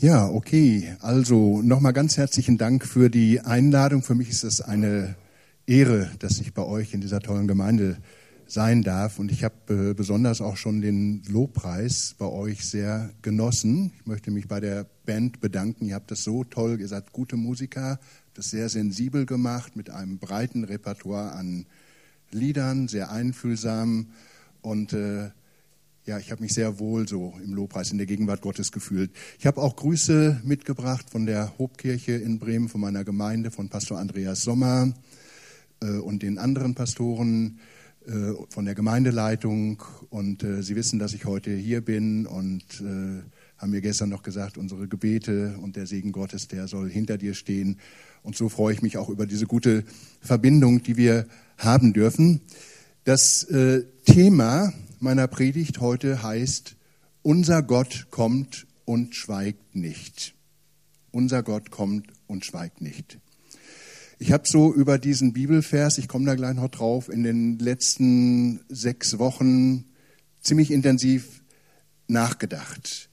Ja, okay. Also nochmal ganz herzlichen Dank für die Einladung. Für mich ist es eine Ehre, dass ich bei euch in dieser tollen Gemeinde sein darf. Und ich habe äh, besonders auch schon den Lobpreis bei euch sehr genossen. Ich möchte mich bei der Band bedanken. Ihr habt das so toll, ihr seid gute Musiker, das sehr sensibel gemacht mit einem breiten Repertoire an Liedern, sehr einfühlsam. Und äh, ja, ich habe mich sehr wohl so im Lobpreis in der Gegenwart Gottes gefühlt. Ich habe auch Grüße mitgebracht von der Hobkirche in Bremen, von meiner Gemeinde, von Pastor Andreas Sommer äh, und den anderen Pastoren äh, von der Gemeindeleitung. Und äh, Sie wissen, dass ich heute hier bin und äh, haben mir gestern noch gesagt, unsere Gebete und der Segen Gottes, der soll hinter dir stehen. Und so freue ich mich auch über diese gute Verbindung, die wir haben dürfen. Das äh, Thema meiner Predigt heute heißt, unser Gott kommt und schweigt nicht. Unser Gott kommt und schweigt nicht. Ich habe so über diesen Bibelvers, ich komme da gleich noch drauf, in den letzten sechs Wochen ziemlich intensiv nachgedacht.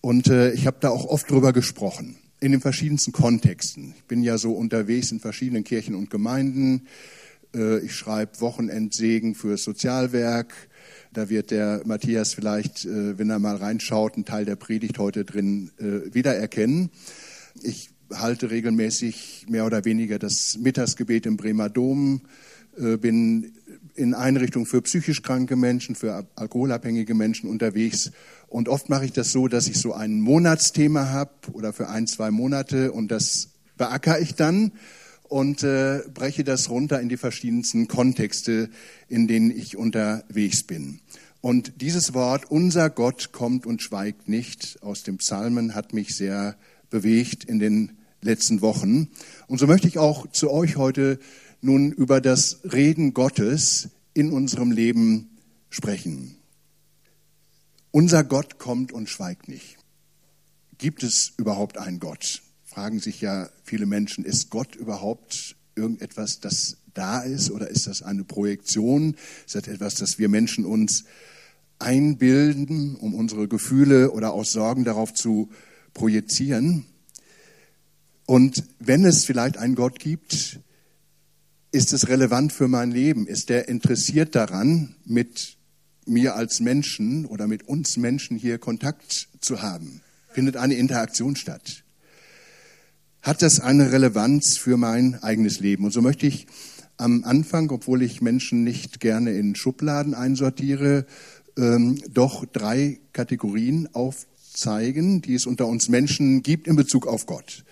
Und äh, ich habe da auch oft drüber gesprochen, in den verschiedensten Kontexten. Ich bin ja so unterwegs in verschiedenen Kirchen und Gemeinden. Äh, ich schreibe Wochenendsegen für Sozialwerk. Da wird der Matthias vielleicht, äh, wenn er mal reinschaut, einen Teil der Predigt heute drin äh, wiedererkennen. Ich halte regelmäßig mehr oder weniger das Mittagsgebet im Bremer Dom, bin in Einrichtungen für psychisch kranke Menschen, für alkoholabhängige Menschen unterwegs. Und oft mache ich das so, dass ich so ein Monatsthema habe oder für ein, zwei Monate und das beackere ich dann und äh, breche das runter in die verschiedensten Kontexte, in denen ich unterwegs bin. Und dieses Wort, unser Gott kommt und schweigt nicht, aus dem Psalmen hat mich sehr bewegt in den letzten Wochen. Und so möchte ich auch zu euch heute nun über das Reden Gottes in unserem Leben sprechen. Unser Gott kommt und schweigt nicht. Gibt es überhaupt einen Gott? Fragen sich ja viele Menschen, ist Gott überhaupt irgendetwas, das da ist oder ist das eine Projektion? Ist das etwas, das wir Menschen uns einbilden, um unsere Gefühle oder auch Sorgen darauf zu projizieren? Und wenn es vielleicht einen Gott gibt, ist es relevant für mein Leben? Ist der interessiert daran, mit mir als Menschen oder mit uns Menschen hier Kontakt zu haben? Findet eine Interaktion statt? Hat das eine Relevanz für mein eigenes Leben. Und so möchte ich am Anfang, obwohl ich Menschen nicht gerne in Schubladen einsortiere, ähm, doch drei Kategorien aufzeigen, die es unter uns Menschen gibt in Bezug auf Gott.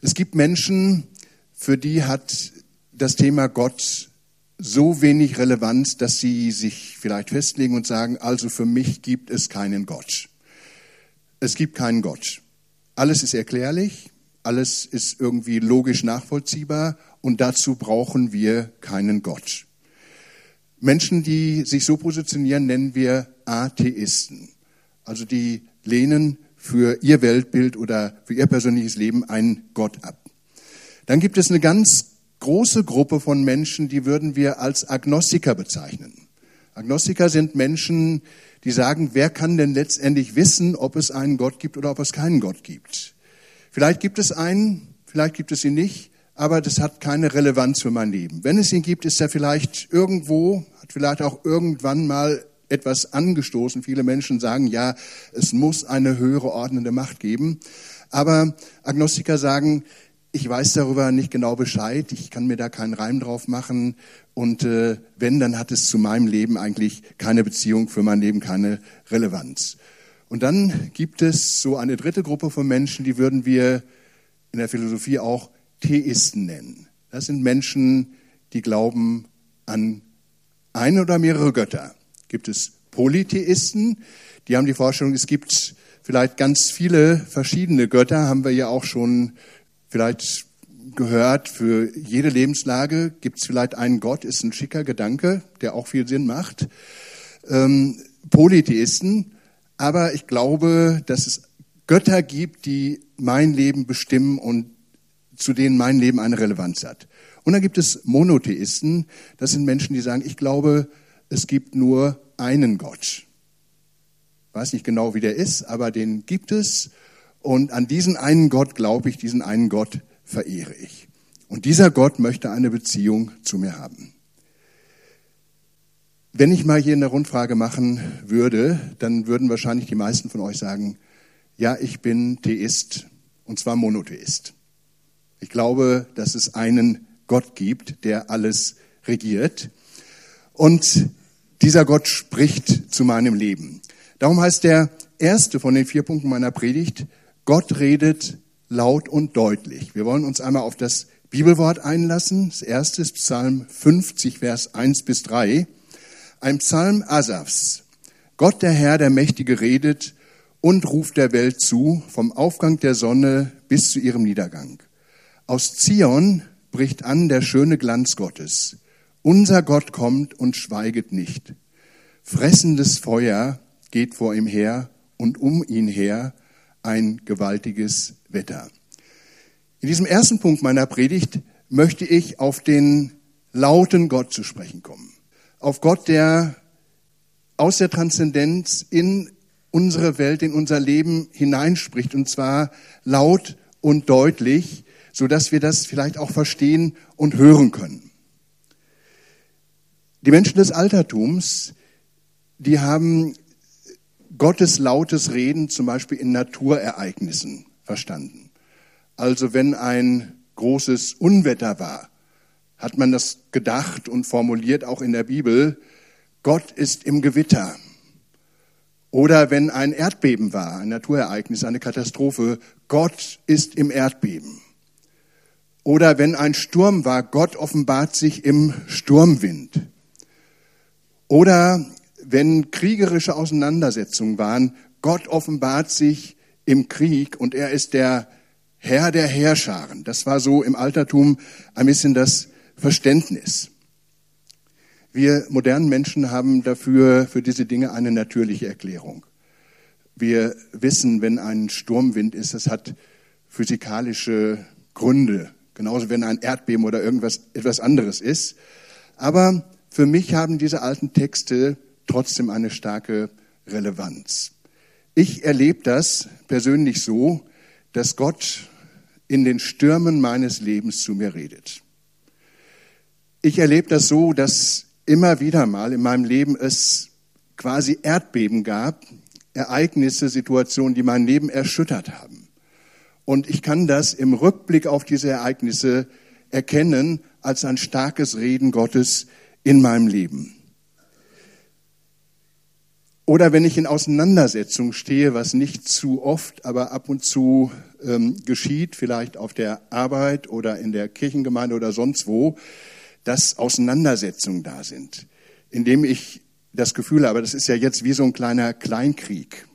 Es gibt Menschen, für die hat das Thema Gott so wenig Relevanz, dass sie sich vielleicht festlegen und sagen, also für mich gibt es keinen Gott. Es gibt keinen Gott. Alles ist erklärlich, alles ist irgendwie logisch nachvollziehbar und dazu brauchen wir keinen Gott. Menschen, die sich so positionieren, nennen wir Atheisten. Also die lehnen für ihr Weltbild oder für ihr persönliches Leben einen Gott ab. Dann gibt es eine ganz große Gruppe von Menschen, die würden wir als Agnostiker bezeichnen. Agnostiker sind Menschen, die sagen, wer kann denn letztendlich wissen, ob es einen Gott gibt oder ob es keinen Gott gibt? Vielleicht gibt es einen, vielleicht gibt es ihn nicht, aber das hat keine Relevanz für mein Leben. Wenn es ihn gibt, ist er vielleicht irgendwo, hat vielleicht auch irgendwann mal etwas angestoßen. Viele Menschen sagen, ja, es muss eine höhere ordnende Macht geben. Aber Agnostiker sagen, ich weiß darüber nicht genau Bescheid, ich kann mir da keinen Reim drauf machen und äh, wenn, dann hat es zu meinem Leben eigentlich keine Beziehung, für mein Leben keine Relevanz. Und dann gibt es so eine dritte Gruppe von Menschen, die würden wir in der Philosophie auch Theisten nennen. Das sind Menschen, die glauben an ein oder mehrere Götter. Gibt es Polytheisten, die haben die Vorstellung, es gibt vielleicht ganz viele verschiedene Götter, haben wir ja auch schon vielleicht gehört, für jede Lebenslage gibt es vielleicht einen Gott, ist ein schicker Gedanke, der auch viel Sinn macht. Ähm, Polytheisten aber ich glaube, dass es Götter gibt, die mein Leben bestimmen und zu denen mein Leben eine Relevanz hat. Und dann gibt es Monotheisten, das sind Menschen, die sagen, ich glaube, es gibt nur einen Gott. Ich weiß nicht genau, wie der ist, aber den gibt es Und an diesen einen Gott glaube ich, diesen einen Gott verehre ich. Und dieser Gott möchte eine Beziehung zu mir haben. Wenn ich mal hier eine Rundfrage machen würde, dann würden wahrscheinlich die meisten von euch sagen, ja, ich bin Theist und zwar Monotheist. Ich glaube, dass es einen Gott gibt, der alles regiert. Und dieser Gott spricht zu meinem Leben. Darum heißt der erste von den vier Punkten meiner Predigt, Gott redet laut und deutlich. Wir wollen uns einmal auf das Bibelwort einlassen. Das erste ist Psalm 50, Vers 1 bis 3. Ein Psalm Asafs. Gott der Herr, der Mächtige, redet und ruft der Welt zu, vom Aufgang der Sonne bis zu ihrem Niedergang. Aus Zion bricht an der schöne Glanz Gottes. Unser Gott kommt und schweiget nicht. Fressendes Feuer geht vor ihm her und um ihn her ein gewaltiges Wetter. In diesem ersten Punkt meiner Predigt möchte ich auf den lauten Gott zu sprechen kommen. Auf Gott, der aus der Transzendenz in unsere Welt, in unser Leben hineinspricht, und zwar laut und deutlich, so dass wir das vielleicht auch verstehen und hören können. Die Menschen des Altertums, die haben Gottes lautes Reden zum Beispiel in Naturereignissen verstanden. Also wenn ein großes Unwetter war, hat man das gedacht und formuliert auch in der Bibel, Gott ist im Gewitter. Oder wenn ein Erdbeben war, ein Naturereignis, eine Katastrophe, Gott ist im Erdbeben. Oder wenn ein Sturm war, Gott offenbart sich im Sturmwind. Oder wenn kriegerische Auseinandersetzungen waren, Gott offenbart sich im Krieg und er ist der Herr der Herrscharen. Das war so im Altertum ein bisschen das Verständnis. Wir modernen Menschen haben dafür, für diese Dinge eine natürliche Erklärung. Wir wissen, wenn ein Sturmwind ist, das hat physikalische Gründe. Genauso, wenn ein Erdbeben oder irgendwas, etwas anderes ist. Aber für mich haben diese alten Texte trotzdem eine starke Relevanz. Ich erlebe das persönlich so, dass Gott in den Stürmen meines Lebens zu mir redet. Ich erlebe das so, dass immer wieder mal in meinem Leben es quasi Erdbeben gab, Ereignisse, Situationen, die mein Leben erschüttert haben. Und ich kann das im Rückblick auf diese Ereignisse erkennen als ein starkes Reden Gottes in meinem Leben. Oder wenn ich in Auseinandersetzung stehe, was nicht zu oft, aber ab und zu ähm, geschieht, vielleicht auf der Arbeit oder in der Kirchengemeinde oder sonst wo, dass Auseinandersetzungen da sind, indem ich das Gefühl habe, das ist ja jetzt wie so ein kleiner Kleinkrieg.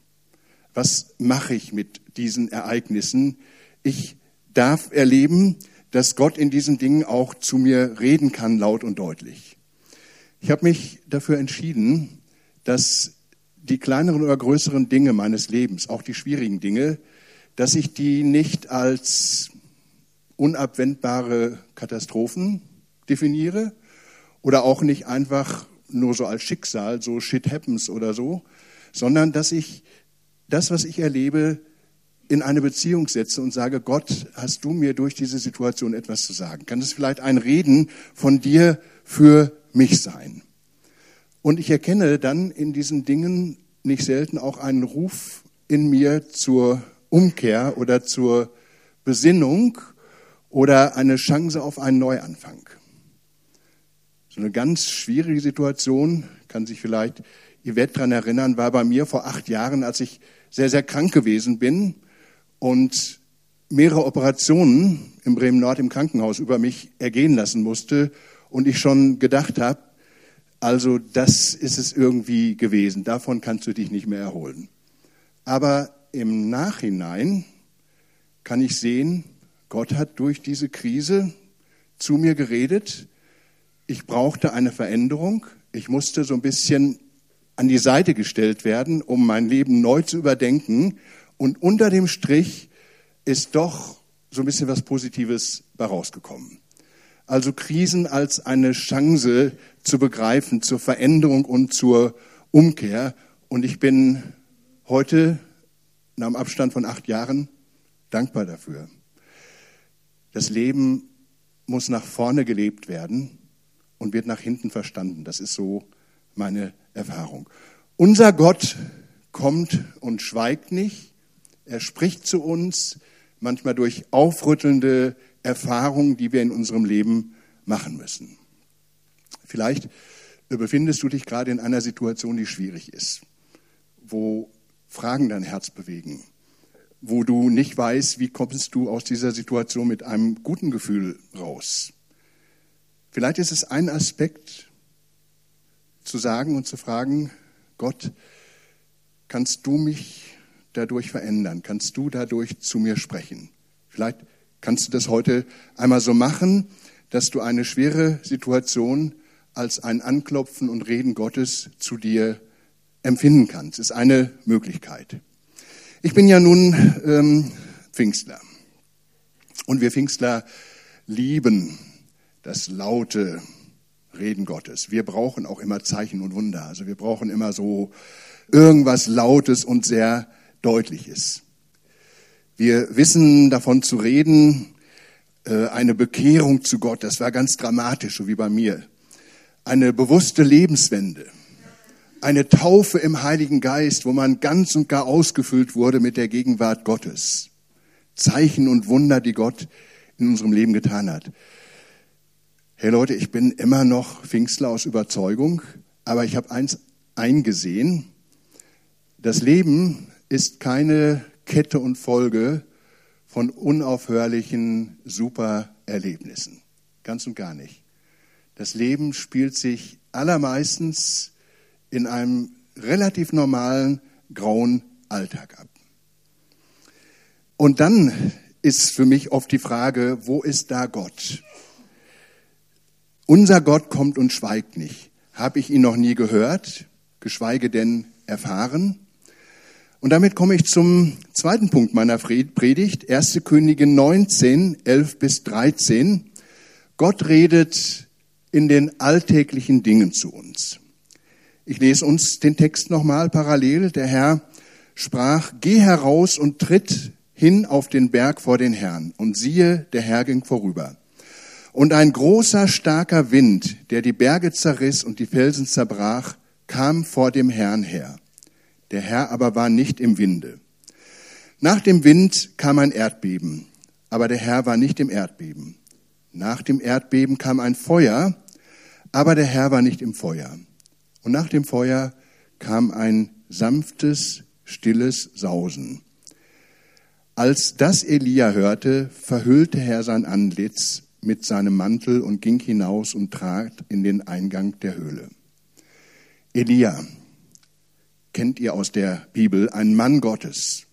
Was mache ich mit diesen Ereignissen? Ich darf erleben, dass Gott in diesen Dingen auch zu mir reden kann, laut und deutlich. Ich habe mich dafür entschieden, dass die kleineren oder größeren Dinge meines Lebens, auch die schwierigen Dinge, dass ich die nicht als unabwendbare Katastrophen definiere oder auch nicht einfach nur so als Schicksal, so shit happens oder so, sondern dass ich das, was ich erlebe, in eine Beziehung setze und sage, Gott, hast du mir durch diese Situation etwas zu sagen? Kann es vielleicht ein Reden von dir für mich sein? Und ich erkenne dann in diesen Dingen nicht selten auch einen Ruf in mir zur Umkehr oder zur Besinnung oder eine Chance auf einen Neuanfang. Eine ganz schwierige Situation, kann sich vielleicht Yvette daran erinnern, war bei mir vor acht Jahren, als ich sehr, sehr krank gewesen bin und mehrere Operationen im Bremen Nord im Krankenhaus über mich ergehen lassen musste und ich schon gedacht habe, also das ist es irgendwie gewesen, davon kannst du dich nicht mehr erholen. Aber im Nachhinein kann ich sehen, Gott hat durch diese Krise zu mir geredet, ich brauchte eine Veränderung. Ich musste so ein bisschen an die Seite gestellt werden, um mein Leben neu zu überdenken. Und unter dem Strich ist doch so ein bisschen was Positives herausgekommen. Also Krisen als eine Chance zu begreifen zur Veränderung und zur Umkehr. Und ich bin heute, nach einem Abstand von acht Jahren, dankbar dafür. Das Leben muss nach vorne gelebt werden und wird nach hinten verstanden. Das ist so meine Erfahrung. Unser Gott kommt und schweigt nicht. Er spricht zu uns, manchmal durch aufrüttelnde Erfahrungen, die wir in unserem Leben machen müssen. Vielleicht befindest du dich gerade in einer Situation, die schwierig ist, wo Fragen dein Herz bewegen, wo du nicht weißt, wie kommst du aus dieser Situation mit einem guten Gefühl raus. Vielleicht ist es ein Aspekt zu sagen und zu fragen, Gott, kannst du mich dadurch verändern? Kannst du dadurch zu mir sprechen? Vielleicht kannst du das heute einmal so machen, dass du eine schwere Situation als ein Anklopfen und Reden Gottes zu dir empfinden kannst. Ist eine Möglichkeit. Ich bin ja nun ähm, Pfingstler. Und wir Pfingstler lieben das laute Reden Gottes. Wir brauchen auch immer Zeichen und Wunder. Also wir brauchen immer so irgendwas Lautes und sehr Deutliches. Wir wissen davon zu reden, äh, eine Bekehrung zu Gott, das war ganz dramatisch, so wie bei mir. Eine bewusste Lebenswende, eine Taufe im Heiligen Geist, wo man ganz und gar ausgefüllt wurde mit der Gegenwart Gottes. Zeichen und Wunder, die Gott in unserem Leben getan hat. Hey Leute, ich bin immer noch Pfingstler aus Überzeugung, aber ich habe eins eingesehen. Das Leben ist keine Kette und Folge von unaufhörlichen Supererlebnissen. Ganz und gar nicht. Das Leben spielt sich allermeistens in einem relativ normalen grauen Alltag ab. Und dann ist für mich oft die Frage, wo ist da Gott? Unser Gott kommt und schweigt nicht. Habe ich ihn noch nie gehört, geschweige denn erfahren? Und damit komme ich zum zweiten Punkt meiner Predigt, 1. Könige 19, 11 bis 13. Gott redet in den alltäglichen Dingen zu uns. Ich lese uns den Text nochmal parallel. Der Herr sprach, geh heraus und tritt hin auf den Berg vor den Herrn. Und siehe, der Herr ging vorüber. Und ein großer, starker Wind, der die Berge zerriss und die Felsen zerbrach, kam vor dem Herrn her. Der Herr aber war nicht im Winde. Nach dem Wind kam ein Erdbeben, aber der Herr war nicht im Erdbeben. Nach dem Erdbeben kam ein Feuer, aber der Herr war nicht im Feuer. Und nach dem Feuer kam ein sanftes, stilles Sausen. Als das Elia hörte, verhüllte Herr sein Antlitz mit seinem Mantel und ging hinaus und trat in den Eingang der Höhle. Elia, kennt ihr aus der Bibel, ein Mann Gottes.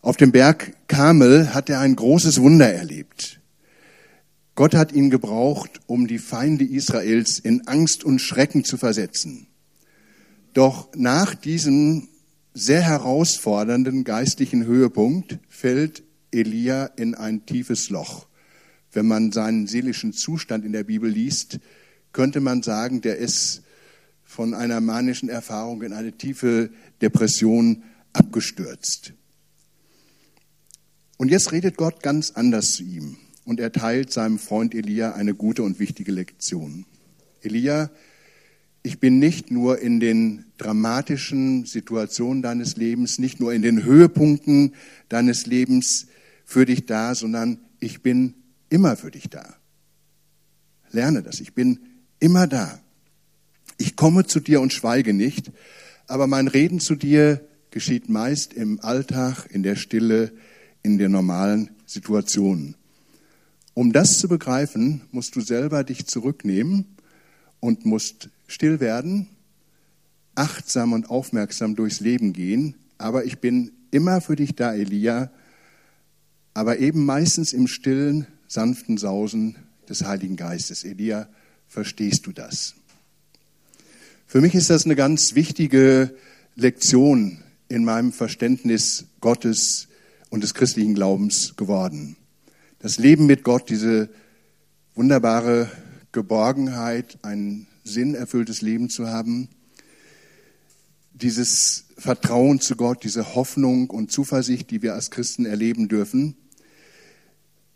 Auf dem Berg Kamel hat er ein großes Wunder erlebt. Gott hat ihn gebraucht, um die Feinde Israels in Angst und Schrecken zu versetzen. Doch nach diesem sehr herausfordernden geistlichen Höhepunkt fällt Elia in ein tiefes Loch. Wenn man seinen seelischen Zustand in der Bibel liest, könnte man sagen, der ist von einer manischen Erfahrung in eine tiefe Depression abgestürzt. Und jetzt redet Gott ganz anders zu ihm und er teilt seinem Freund Elia eine gute und wichtige Lektion. Elia, ich bin nicht nur in den dramatischen Situationen deines Lebens, nicht nur in den Höhepunkten deines Lebens für dich da, sondern ich bin immer für dich da. Lerne das, ich bin immer da. Ich komme zu dir und schweige nicht, aber mein Reden zu dir geschieht meist im Alltag, in der Stille, in den normalen Situationen. Um das zu begreifen, musst du selber dich zurücknehmen und musst still werden, achtsam und aufmerksam durchs Leben gehen. Aber ich bin immer für dich da, Elia, aber eben meistens im stillen, sanften Sausen des Heiligen Geistes. Elia, verstehst du das? Für mich ist das eine ganz wichtige Lektion in meinem Verständnis Gottes und des christlichen Glaubens geworden. Das Leben mit Gott, diese wunderbare Geborgenheit, ein sinnerfülltes Leben zu haben, dieses Vertrauen zu Gott, diese Hoffnung und Zuversicht, die wir als Christen erleben dürfen,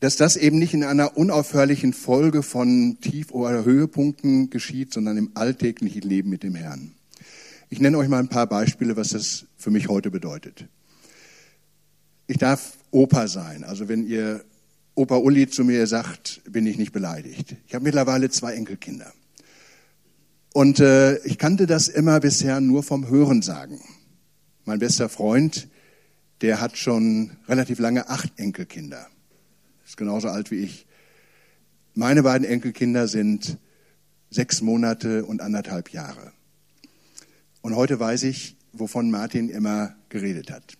dass das eben nicht in einer unaufhörlichen Folge von Tief- oder Höhepunkten geschieht, sondern im alltäglichen Leben mit dem Herrn. Ich nenne euch mal ein paar Beispiele, was das für mich heute bedeutet. Ich darf Opa sein. Also wenn ihr Opa Uli zu mir sagt, bin ich nicht beleidigt. Ich habe mittlerweile zwei Enkelkinder. Und äh, ich kannte das immer bisher nur vom Hörensagen. Mein bester Freund, der hat schon relativ lange acht Enkelkinder. Ist genauso alt wie ich. Meine beiden Enkelkinder sind sechs Monate und anderthalb Jahre. Und heute weiß ich, wovon Martin immer geredet hat.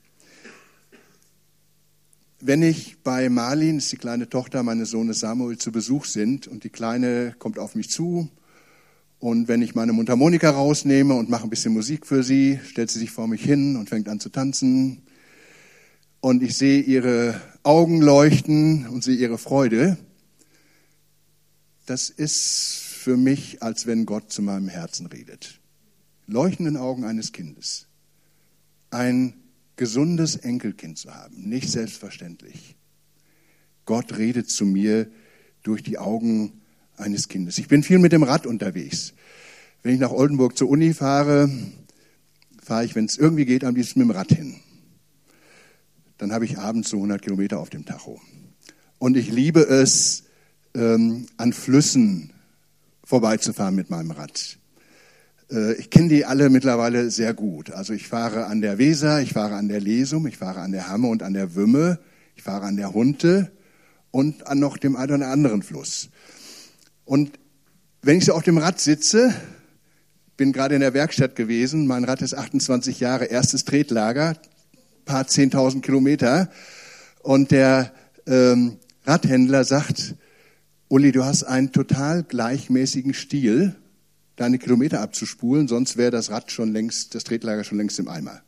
Wenn ich bei Marlin, das ist die kleine Tochter meines Sohnes Samuel, zu Besuch sind und die Kleine kommt auf mich zu und wenn ich meine Mundharmonika rausnehme und mache ein bisschen Musik für sie, stellt sie sich vor mich hin und fängt an zu tanzen und ich sehe ihre Augen leuchten und sehe ihre Freude, das ist für mich, als wenn Gott zu meinem Herzen redet leuchtenden Augen eines Kindes ein gesundes Enkelkind zu haben, nicht selbstverständlich. Gott redet zu mir durch die Augen eines Kindes. Ich bin viel mit dem Rad unterwegs. Wenn ich nach Oldenburg zur Uni fahre, fahre ich, wenn es irgendwie geht, am liebsten mit dem Rad hin. Dann habe ich abends so 100 Kilometer auf dem Tacho. Und ich liebe es, ähm, an Flüssen vorbeizufahren mit meinem Rad. Äh, ich kenne die alle mittlerweile sehr gut. Also ich fahre an der Weser, ich fahre an der Lesum, ich fahre an der Hamme und an der Wümme, ich fahre an der Hunte und an noch dem einen oder anderen Fluss. Und wenn ich so auf dem Rad sitze, bin gerade in der Werkstatt gewesen, mein Rad ist 28 Jahre, erstes Tretlager, paar 10.000 Kilometer. Und der ähm, Radhändler sagt, Uli, du hast einen total gleichmäßigen Stil deine Kilometer abzuspulen, sonst wäre das Rad schon längst, das Tretlager schon längst im Eimer.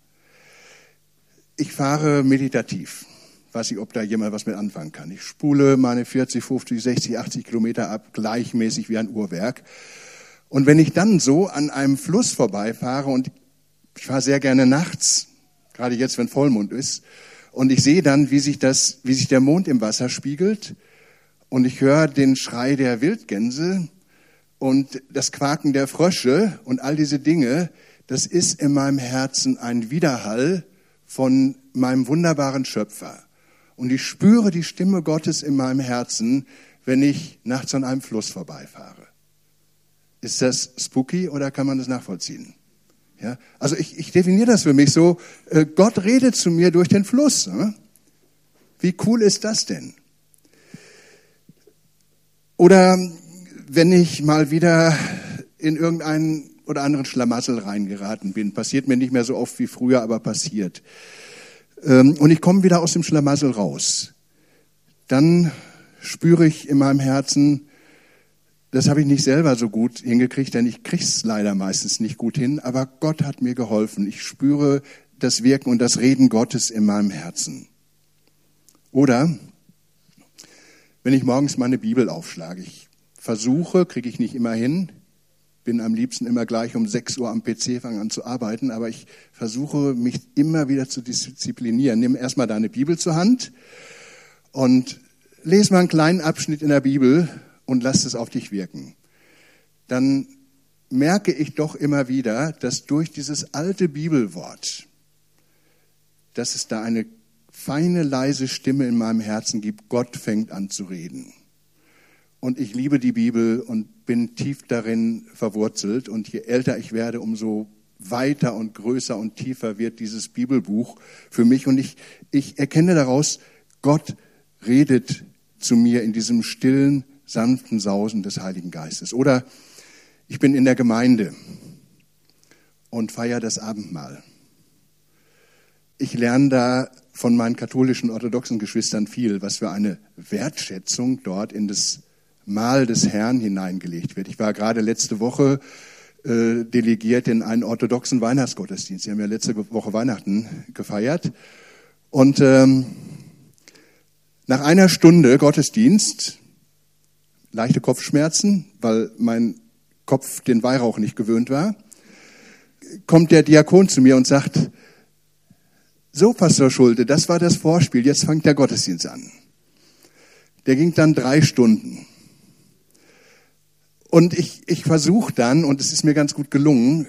Ich fahre meditativ. Weiß nicht, ob da jemand was mit anfangen kann. Ich spule meine 40, 50, 60, 80 Kilometer ab, gleichmäßig wie ein Uhrwerk. Und wenn ich dann so an einem Fluss vorbeifahre und ich fahre sehr gerne nachts, gerade jetzt, wenn Vollmond ist, und ich sehe dann, wie sich das, wie sich der Mond im Wasser spiegelt, und ich höre den Schrei der Wildgänse, und das Quaken der Frösche und all diese Dinge, das ist in meinem Herzen ein Widerhall von meinem wunderbaren Schöpfer. Und ich spüre die Stimme Gottes in meinem Herzen, wenn ich nachts an einem Fluss vorbeifahre. Ist das spooky oder kann man das nachvollziehen? Ja, also ich, ich definiere das für mich so, äh, Gott redet zu mir durch den Fluss. Wie cool ist das denn? Oder wenn ich mal wieder in irgendeinen oder anderen Schlamassel reingeraten bin. Passiert mir nicht mehr so oft wie früher, aber passiert. Ähm, und ich komme wieder aus dem Schlamassel raus. Dann spüre ich in meinem Herzen, das habe ich nicht selber so gut hingekriegt, denn ich krieg's leider meistens nicht gut hin, aber Gott hat mir geholfen. Ich spüre das Wirken und das Reden Gottes in meinem Herzen. Oder wenn ich morgens meine Bibel aufschlage, ich versuche, kriege ich nicht immer hin, bin am liebsten immer gleich um 6 Uhr am PC, fange an zu arbeiten, aber ich versuche mich immer wieder zu disziplinieren. Nimm erstmal deine Bibel zur Hand und lese mal einen kleinen Abschnitt in der Bibel und lass es auf dich wirken. Dann merke ich doch immer wieder, dass durch dieses alte Bibelwort, dass es da eine feine, leise Stimme in meinem Herzen gibt, Gott fängt an zu reden. Und ich liebe die Bibel und bin tief darin verwurzelt. Und je älter ich werde, umso weiter und größer und tiefer wird dieses Bibelbuch für mich. Und ich, ich erkenne daraus, Gott redet zu mir in diesem stillen, sanften Sausen des Heiligen Geistes. Oder ich bin in der Gemeinde und feiere das Abendmahl. Ich lerne da von meinen katholischen orthodoxen Geschwistern viel, was für eine Wertschätzung dort in das Mahl des Herrn hineingelegt wird. Ich war gerade letzte Woche äh, delegiert in einen orthodoxen Weihnachtsgottesdienst. Sie haben ja letzte Woche Weihnachten gefeiert. Und ähm, nach einer Stunde Gottesdienst, leichte Kopfschmerzen, weil mein Kopf den Weihrauch nicht gewöhnt war, kommt der Diakon zu mir und sagt, so, Pastor Schulte, das war das Vorspiel, jetzt fängt der Gottesdienst an. Der ging dann drei Stunden. Und ich, ich versuche dann, und es ist mir ganz gut gelungen,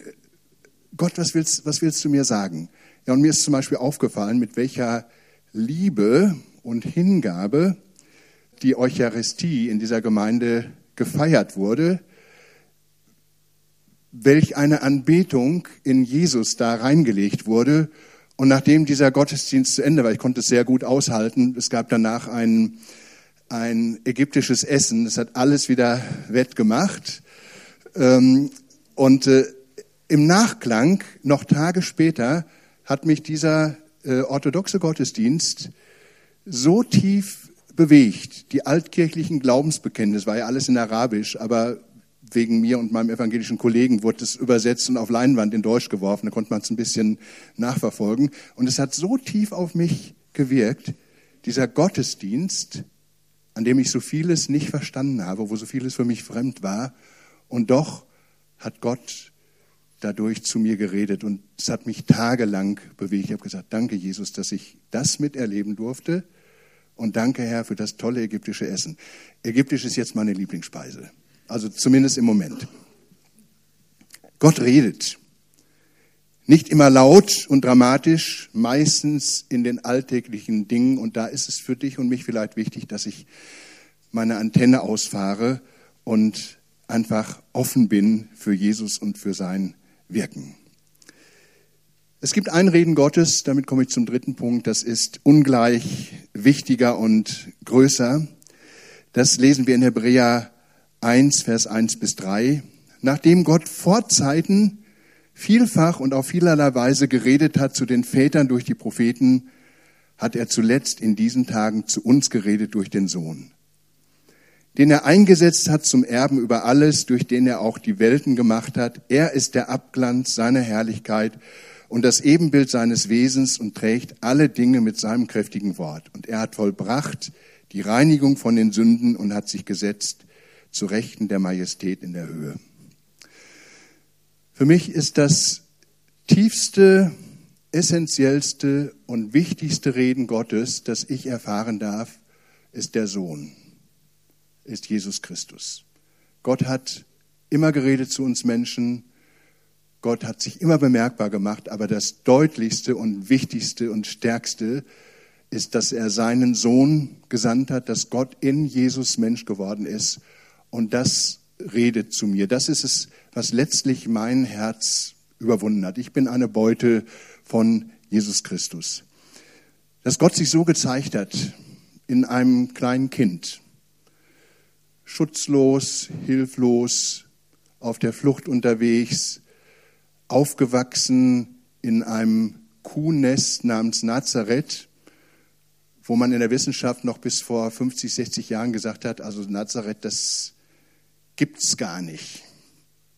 Gott, was willst, was willst du mir sagen? Ja, und mir ist zum Beispiel aufgefallen, mit welcher Liebe und Hingabe die Eucharistie in dieser Gemeinde gefeiert wurde, welch eine Anbetung in Jesus da reingelegt wurde. Und nachdem dieser Gottesdienst zu Ende war, ich konnte es sehr gut aushalten, es gab danach ein, ein ägyptisches Essen, das hat alles wieder wettgemacht. Ähm, und äh, im Nachklang, noch Tage später, hat mich dieser äh, orthodoxe Gottesdienst so tief bewegt. Die altkirchlichen Glaubensbekenntnisse, war ja alles in Arabisch, aber wegen mir und meinem evangelischen Kollegen wurde es übersetzt und auf Leinwand in Deutsch geworfen. Da konnte man es ein bisschen nachverfolgen. Und es hat so tief auf mich gewirkt, dieser Gottesdienst, an dem ich so vieles nicht verstanden habe, wo so vieles für mich fremd war. Und doch hat Gott dadurch zu mir geredet und es hat mich tagelang bewegt. Ich habe gesagt, danke Jesus, dass ich das miterleben durfte und danke Herr für das tolle ägyptische Essen. Ägyptisch ist jetzt meine Lieblingsspeise. Also zumindest im Moment. Gott redet. Nicht immer laut und dramatisch, meistens in den alltäglichen Dingen. Und da ist es für dich und mich vielleicht wichtig, dass ich meine Antenne ausfahre und einfach offen bin für Jesus und für sein Wirken. Es gibt ein Reden Gottes, damit komme ich zum dritten Punkt, das ist ungleich wichtiger und größer. Das lesen wir in Hebräer 1, Vers 1 bis 3. Nachdem Gott vor Zeiten vielfach und auf vielerlei Weise geredet hat zu den Vätern durch die Propheten, hat er zuletzt in diesen Tagen zu uns geredet durch den Sohn, den er eingesetzt hat zum Erben über alles, durch den er auch die Welten gemacht hat. Er ist der Abglanz seiner Herrlichkeit und das Ebenbild seines Wesens und trägt alle Dinge mit seinem kräftigen Wort. Und er hat vollbracht die Reinigung von den Sünden und hat sich gesetzt zu Rechten der Majestät in der Höhe. Für mich ist das tiefste, essentiellste und wichtigste Reden Gottes, das ich erfahren darf, ist der Sohn, ist Jesus Christus. Gott hat immer geredet zu uns Menschen. Gott hat sich immer bemerkbar gemacht, aber das deutlichste und wichtigste und stärkste ist, dass er seinen Sohn gesandt hat, dass Gott in Jesus Mensch geworden ist und das redet zu mir. Das ist es, was letztlich mein Herz überwunden hat. Ich bin eine Beute von Jesus Christus. Dass Gott sich so gezeigt hat in einem kleinen Kind, schutzlos, hilflos, auf der Flucht unterwegs, aufgewachsen in einem Kuhnest namens Nazareth, wo man in der Wissenschaft noch bis vor 50, 60 Jahren gesagt hat, also Nazareth, das gibt's gar nicht.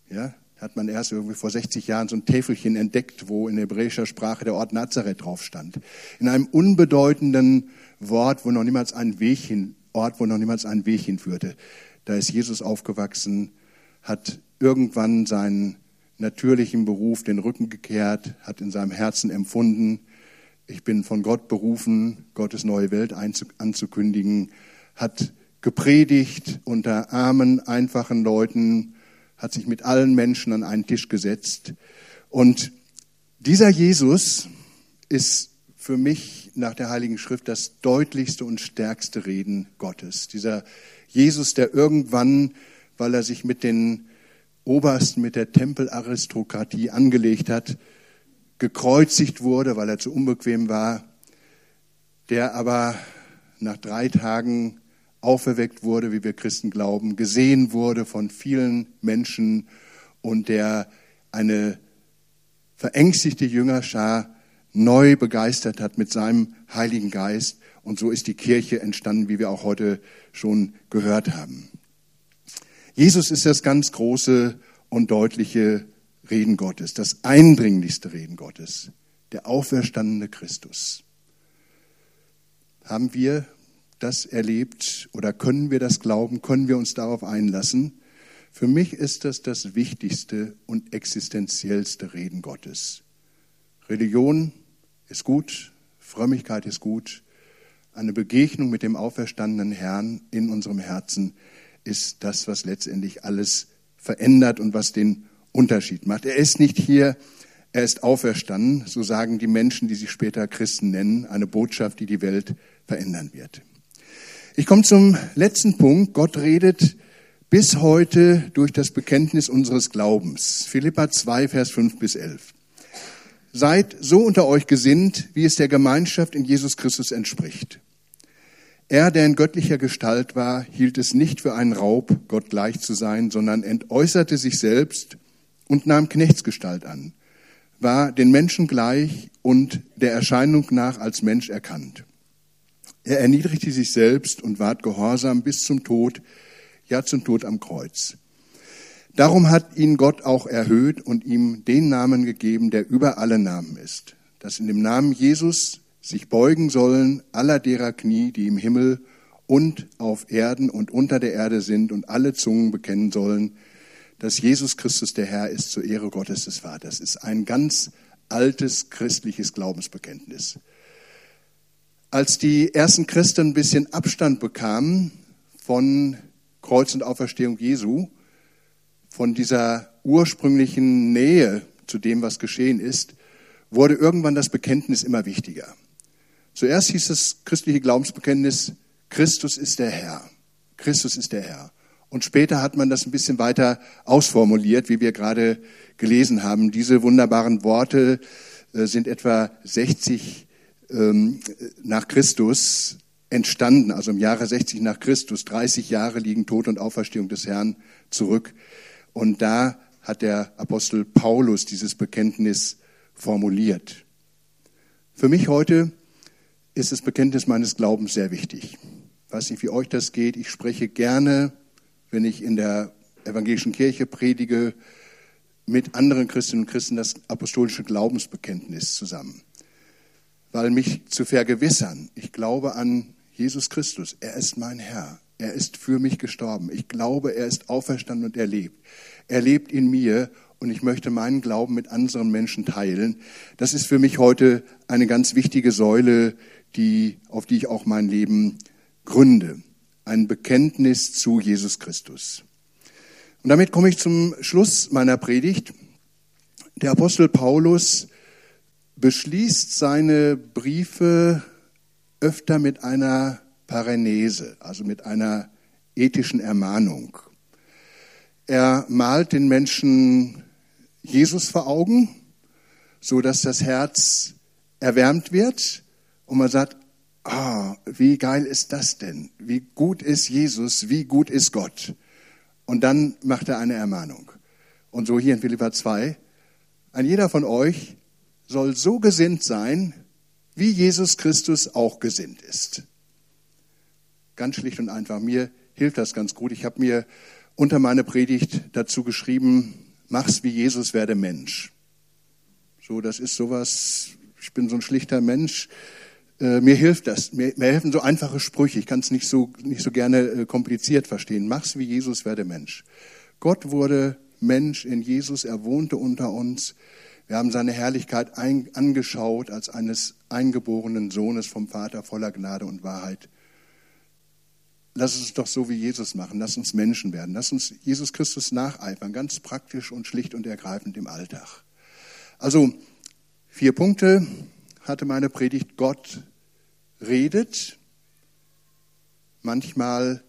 Ja, hat man erst irgendwie vor 60 Jahren so ein Täfelchen entdeckt, wo in hebräischer Sprache der Ort Nazareth drauf stand. In einem unbedeutenden Wort, wo noch niemals ein Weg hin, Ort, wo noch niemals ein Weg hinführte. Da ist Jesus aufgewachsen, hat irgendwann seinen natürlichen Beruf den Rücken gekehrt, hat in seinem Herzen empfunden, ich bin von Gott berufen, Gottes neue Welt anzukündigen, hat gepredigt unter armen, einfachen Leuten, hat sich mit allen Menschen an einen Tisch gesetzt. Und dieser Jesus ist für mich nach der Heiligen Schrift das deutlichste und stärkste Reden Gottes. Dieser Jesus, der irgendwann, weil er sich mit den Obersten, mit der Tempelaristokratie angelegt hat, gekreuzigt wurde, weil er zu unbequem war, der aber nach drei Tagen auferweckt wurde, wie wir Christen glauben, gesehen wurde von vielen Menschen und der eine verängstigte Jüngerschar neu begeistert hat mit seinem Heiligen Geist. Und so ist die Kirche entstanden, wie wir auch heute schon gehört haben. Jesus ist das ganz große und deutliche Reden Gottes, das eindringlichste Reden Gottes, der auferstandene Christus. Haben wir das erlebt oder können wir das glauben? Können wir uns darauf einlassen? Für mich ist das das wichtigste und existenziellste Reden Gottes. Religion ist gut, Frömmigkeit ist gut, eine Begegnung mit dem auferstandenen Herrn in unserem Herzen ist das, was letztendlich alles verändert und was den Unterschied macht. Er ist nicht hier, er ist auferstanden, so sagen die Menschen, die sich später Christen nennen, eine Botschaft, die die Welt verändern wird. Ich komme zum letzten Punkt. Gott redet bis heute durch das Bekenntnis unseres Glaubens. Philippa 2, Vers 5 bis 11. Seid so unter euch gesinnt, wie es der Gemeinschaft in Jesus Christus entspricht. Er, der in göttlicher Gestalt war, hielt es nicht für einen Raub, Gott gleich zu sein, sondern entäußerte sich selbst und nahm Knechtsgestalt an, war den Menschen gleich und der Erscheinung nach als Mensch erkannt. Er erniedrigte sich selbst und ward gehorsam bis zum Tod, ja zum Tod am Kreuz. Darum hat ihn Gott auch erhöht und ihm den Namen gegeben, der über alle Namen ist, dass in dem Namen Jesus sich beugen sollen aller derer Knie, die im Himmel und auf Erden und unter der Erde sind und alle Zungen bekennen sollen, dass Jesus Christus der Herr ist zur Ehre Gottes des Vaters. Das ist ein ganz altes christliches Glaubensbekenntnis. Als die ersten Christen ein bisschen Abstand bekamen von Kreuz und Auferstehung Jesu, von dieser ursprünglichen Nähe zu dem, was geschehen ist, wurde irgendwann das Bekenntnis immer wichtiger. Zuerst hieß das christliche Glaubensbekenntnis, Christus ist der Herr. Christus ist der Herr. Und später hat man das ein bisschen weiter ausformuliert, wie wir gerade gelesen haben. Diese wunderbaren Worte äh, sind etwa 60 ähm, nach Christus entstanden, also im Jahre 60 nach Christus. 30 Jahre liegen Tod und Auferstehung des Herrn zurück. Und da hat der Apostel Paulus dieses Bekenntnis formuliert. Für mich heute ist das Bekenntnis meines Glaubens sehr wichtig. Ich weiß nicht, wie euch das geht. Ich spreche gerne, wenn ich in der evangelischen Kirche predige, mit anderen Christinnen und Christen das apostolische Glaubensbekenntnis zusammen. Weil mich zu vergewissern, ich glaube an Jesus Christus, er ist mein Herr, er ist für mich gestorben, ich glaube, er ist auferstanden und er lebt. Er lebt in mir und ich möchte meinen Glauben mit anderen Menschen teilen. Das ist für mich heute eine ganz wichtige Säule die, auf die ich auch mein Leben gründe. Ein Bekenntnis zu Jesus Christus. Und damit komme ich zum Schluss meiner Predigt. Der Apostel Paulus beschließt seine Briefe öfter mit einer Parenese, also mit einer ethischen Ermahnung. Er malt den Menschen Jesus vor Augen, so dass das Herz erwärmt wird und man sagt, ah, wie geil ist das denn? Wie gut ist Jesus? Wie gut ist Gott? Und dann macht er eine Ermahnung. Und so hier in Philippa 2, ein jeder von euch soll so gesinnt sein, wie Jesus Christus auch gesinnt ist. Ganz schlicht und einfach. Mir hilft das ganz gut. Ich habe mir unter meine Predigt dazu geschrieben, mach's wie Jesus, werde Mensch. So, das ist sowas, ich bin so ein schlichter Mensch. Äh, mir hilft das. Mir, mir, helfen so einfache Sprüche. Ich kann es nicht so, nicht so gerne äh, kompliziert verstehen. Mach's wie Jesus, werde Mensch. Gott wurde Mensch in Jesus. Er wohnte unter uns. Wir haben seine Herrlichkeit ein, angeschaut als eines eingeborenen Sohnes vom Vater voller Gnade und Wahrheit. Lass uns doch so wie Jesus machen. Lass uns Menschen werden. Lass uns Jesus Christus nacheifern, ganz praktisch und schlicht und ergreifend im Alltag. Also vier Punkte hatte meine Predigt, Gott redet, manchmal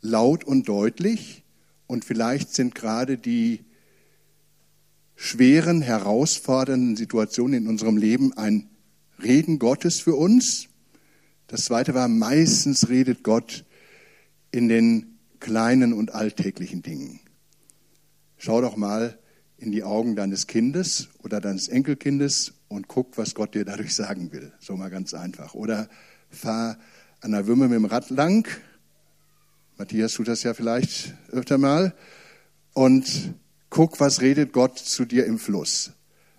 laut und deutlich und vielleicht sind gerade die schweren, herausfordernden Situationen in unserem Leben ein Reden Gottes für uns. Das zweite war, meistens redet Gott in den kleinen und alltäglichen Dingen. Schau doch mal in die Augen deines Kindes oder deines Enkelkindes und guck, was Gott dir dadurch sagen will. So mal ganz einfach. Oder fahr an der Würme mit dem Rad lang. Matthias tut das ja vielleicht öfter mal. Und guck, was redet Gott zu dir im Fluss.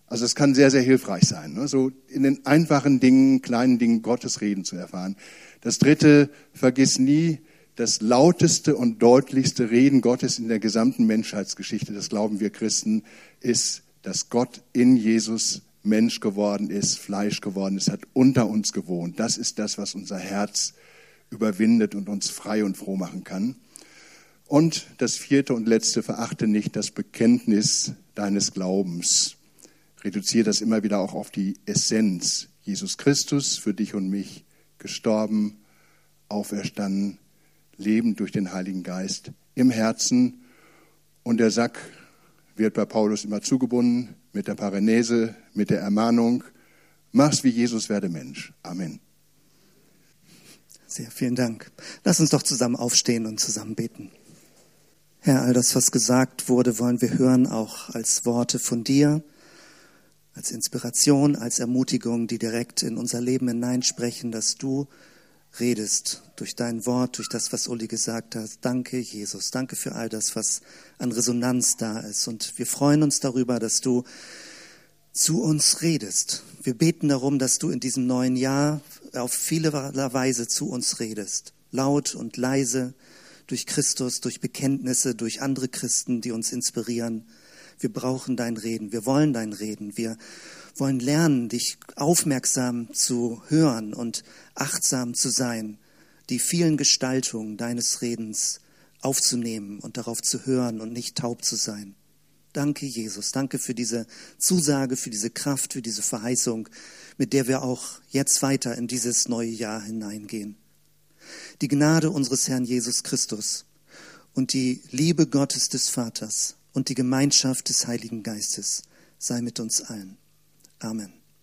Also es kann sehr, sehr hilfreich sein, ne? so in den einfachen Dingen, kleinen Dingen Gottes reden zu erfahren. Das dritte, vergiss nie, das lauteste und deutlichste Reden Gottes in der gesamten Menschheitsgeschichte, das glauben wir Christen, ist, dass Gott in Jesus Mensch geworden ist, Fleisch geworden ist, hat unter uns gewohnt. Das ist das, was unser Herz überwindet und uns frei und froh machen kann. Und das vierte und letzte, verachte nicht das Bekenntnis deines Glaubens. Reduziere das immer wieder auch auf die Essenz. Jesus Christus für dich und mich gestorben, auferstanden, lebend durch den Heiligen Geist im Herzen. Und der Sack wird bei Paulus immer zugebunden mit der Parenese, mit der Ermahnung, mach's wie Jesus, werde Mensch. Amen. Sehr vielen Dank. Lass uns doch zusammen aufstehen und zusammen beten. Herr, all das, was gesagt wurde, wollen wir hören, auch als Worte von dir, als Inspiration, als Ermutigung, die direkt in unser Leben hineinsprechen, dass du redest durch dein Wort, durch das, was Uli gesagt hat. Danke, Jesus. Danke für all das, was an Resonanz da ist. Und wir freuen uns darüber, dass du zu uns redest. Wir beten darum, dass du in diesem neuen Jahr auf viele Weise zu uns redest. Laut und leise, durch Christus, durch Bekenntnisse, durch andere Christen, die uns inspirieren. Wir brauchen dein Reden. Wir wollen dein Reden. Wir wollen lernen, dich aufmerksam zu hören und achtsam zu sein, die vielen Gestaltungen deines Redens aufzunehmen und darauf zu hören und nicht taub zu sein. Danke, Jesus. Danke für diese Zusage, für diese Kraft, für diese Verheißung, mit der wir auch jetzt weiter in dieses neue Jahr hineingehen. Die Gnade unseres Herrn Jesus Christus und die Liebe Gottes des Vaters und die Gemeinschaft des Heiligen Geistes sei mit uns allen. Amen.